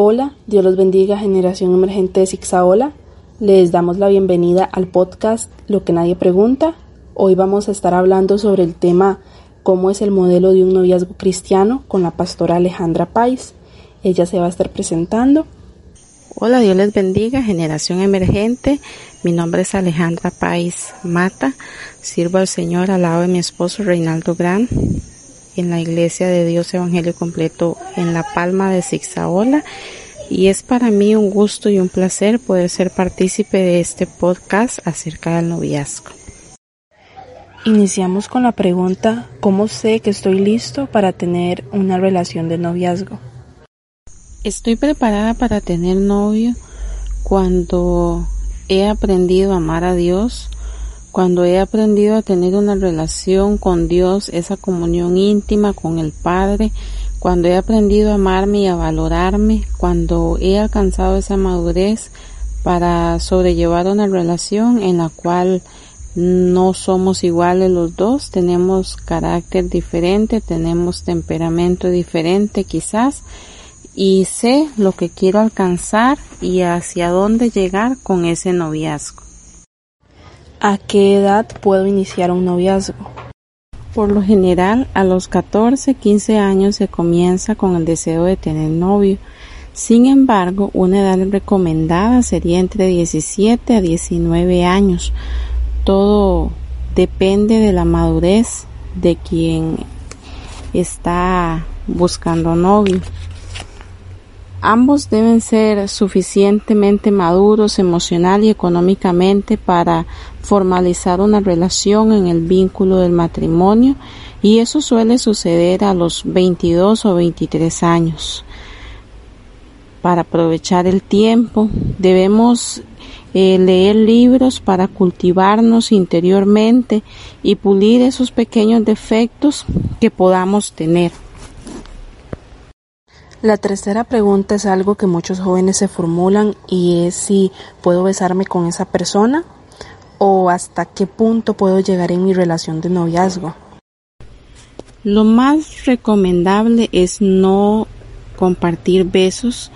Hola, Dios los bendiga, generación emergente de Zixaola. Les damos la bienvenida al podcast Lo que nadie pregunta. Hoy vamos a estar hablando sobre el tema cómo es el modelo de un noviazgo cristiano con la pastora Alejandra Pais. Ella se va a estar presentando. Hola, Dios les bendiga, generación emergente. Mi nombre es Alejandra Pais Mata. Sirvo al Señor al lado de mi esposo Reinaldo Gran en la Iglesia de Dios Evangelio Completo en La Palma de Zixaola. Y es para mí un gusto y un placer poder ser partícipe de este podcast acerca del noviazgo. Iniciamos con la pregunta, ¿cómo sé que estoy listo para tener una relación de noviazgo? Estoy preparada para tener novio cuando he aprendido a amar a Dios, cuando he aprendido a tener una relación con Dios, esa comunión íntima con el Padre, cuando he aprendido a amarme y a valorarme, cuando he alcanzado esa madurez para sobrellevar una relación en la cual no somos iguales los dos, tenemos carácter diferente, tenemos temperamento diferente quizás, y sé lo que quiero alcanzar y hacia dónde llegar con ese noviazgo. ¿A qué edad puedo iniciar un noviazgo? Por lo general, a los 14, 15 años se comienza con el deseo de tener novio. Sin embargo, una edad recomendada sería entre 17 a 19 años. Todo depende de la madurez de quien está buscando novio. Ambos deben ser suficientemente maduros emocional y económicamente para formalizar una relación en el vínculo del matrimonio y eso suele suceder a los 22 o 23 años. Para aprovechar el tiempo debemos eh, leer libros para cultivarnos interiormente y pulir esos pequeños defectos que podamos tener. La tercera pregunta es algo que muchos jóvenes se formulan y es si puedo besarme con esa persona o hasta qué punto puedo llegar en mi relación de noviazgo. Lo más recomendable es no compartir besos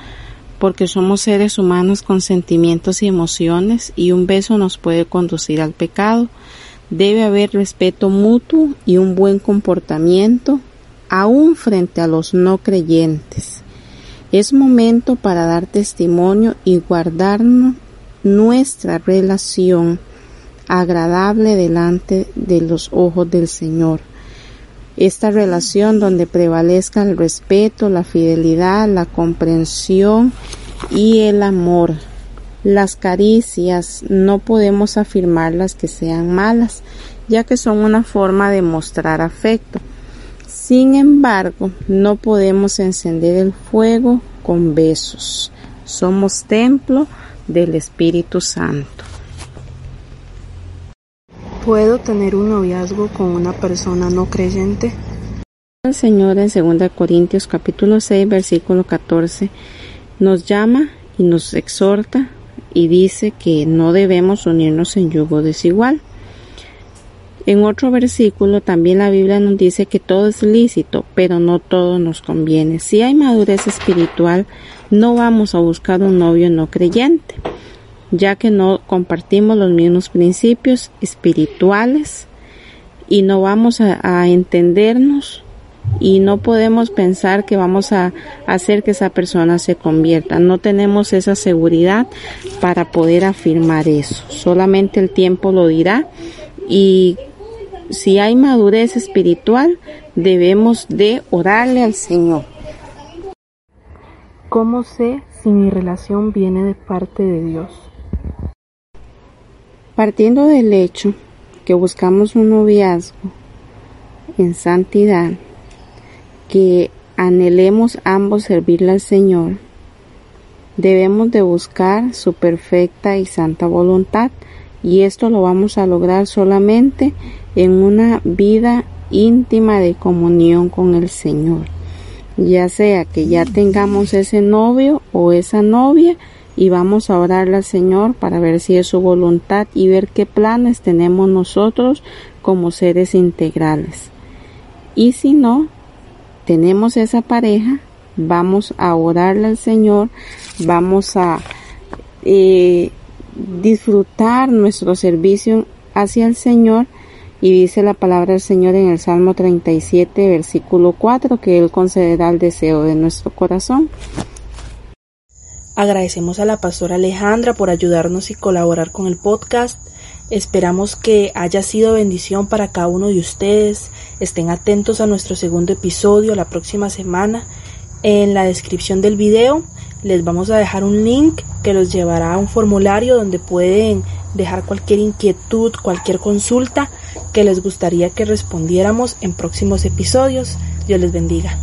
porque somos seres humanos con sentimientos y emociones y un beso nos puede conducir al pecado. Debe haber respeto mutuo y un buen comportamiento aún frente a los no creyentes. Es momento para dar testimonio y guardarnos nuestra relación agradable delante de los ojos del Señor. Esta relación donde prevalezca el respeto, la fidelidad, la comprensión y el amor. Las caricias no podemos afirmarlas que sean malas, ya que son una forma de mostrar afecto sin embargo, no podemos encender el fuego con besos. Somos templo del Espíritu Santo. ¿Puedo tener un noviazgo con una persona no creyente? El Señor en 2 Corintios capítulo 6 versículo 14 nos llama y nos exhorta y dice que no debemos unirnos en yugo desigual. En otro versículo también la Biblia nos dice que todo es lícito, pero no todo nos conviene. Si hay madurez espiritual, no vamos a buscar un novio no creyente, ya que no compartimos los mismos principios espirituales y no vamos a, entendernos y no podemos pensar que vamos a hacer que esa persona se convierta. No tenemos esa seguridad para poder afirmar eso. Solamente el tiempo lo dirá y si hay madurez espiritual, debemos de orarle al Señor. ¿Cómo sé si mi relación viene de parte de Dios? Partiendo del hecho que buscamos un noviazgo en santidad, que anhelemos ambos servirle al Señor, debemos de buscar su perfecta y santa voluntad y esto lo vamos a lograr solamente en una vida íntima de comunión con el Señor. Ya sea que ya tengamos ese novio o esa novia y vamos a orarle al Señor para ver si es su voluntad y ver qué planes tenemos nosotros como seres integrales. Y si no, tenemos esa pareja, vamos a orarle al Señor, vamos a eh, disfrutar nuestro servicio hacia el Señor y dice la palabra del Señor en el Salmo 37, versículo 4, que Él concederá el deseo de nuestro corazón. Agradecemos a la pastora Alejandra por ayudarnos y colaborar con el podcast. Esperamos que haya sido bendición para cada uno de ustedes. Estén atentos a nuestro segundo episodio la próxima semana. En la descripción del video les vamos a dejar un link que los llevará a un formulario donde pueden dejar cualquier inquietud, cualquier consulta que les gustaría que respondiéramos en próximos episodios. Dios les bendiga.